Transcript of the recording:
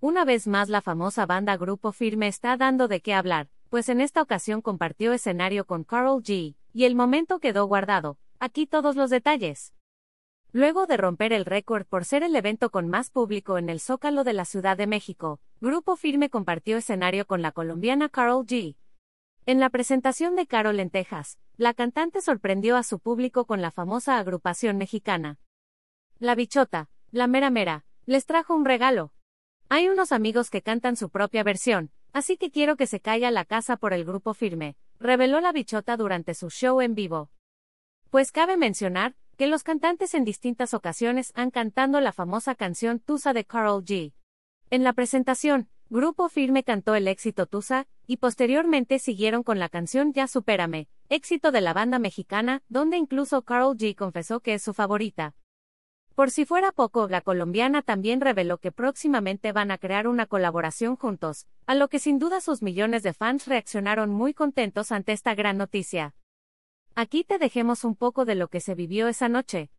Una vez más la famosa banda Grupo Firme está dando de qué hablar, pues en esta ocasión compartió escenario con Carol G, y el momento quedó guardado. Aquí todos los detalles. Luego de romper el récord por ser el evento con más público en el Zócalo de la Ciudad de México, Grupo Firme compartió escenario con la colombiana Carol G. En la presentación de Carol en Texas, la cantante sorprendió a su público con la famosa agrupación mexicana. La bichota, la mera mera, les trajo un regalo. Hay unos amigos que cantan su propia versión, así que quiero que se caiga la casa por el grupo firme, reveló la bichota durante su show en vivo. Pues cabe mencionar, que los cantantes en distintas ocasiones han cantado la famosa canción Tusa de Carol G. En la presentación, Grupo Firme cantó el éxito Tusa, y posteriormente siguieron con la canción Ya Supérame, éxito de la banda mexicana, donde incluso Carol G confesó que es su favorita. Por si fuera poco, la colombiana también reveló que próximamente van a crear una colaboración juntos, a lo que sin duda sus millones de fans reaccionaron muy contentos ante esta gran noticia. Aquí te dejemos un poco de lo que se vivió esa noche,